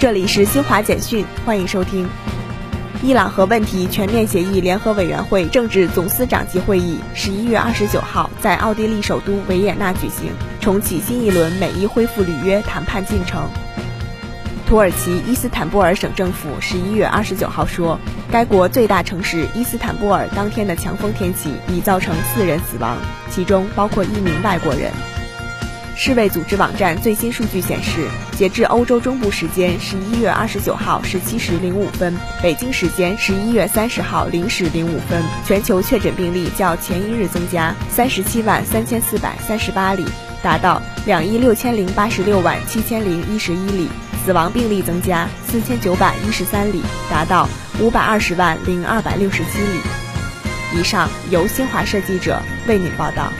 这里是新华简讯，欢迎收听。伊朗核问题全面协议联合委员会政治总司长级会议十一月二十九号在奥地利首都维也纳举行，重启新一轮美伊恢复履约谈判进程。土耳其伊斯坦布尔省政府十一月二十九号说，该国最大城市伊斯坦布尔当天的强风天气已造成四人死亡，其中包括一名外国人。世卫组织网站最新数据显示，截至欧洲中部时间十一月二十九号十七时零五分，北京时间十一月三十号零时零五分，全球确诊病例较前一日增加三十七万三千四百三十八例，达到两亿六千零八十六万七千零一十一例；死亡病例增加四千九百一十三例，达到五百二十万零二百六十七例。以上由新华社记者为您报道。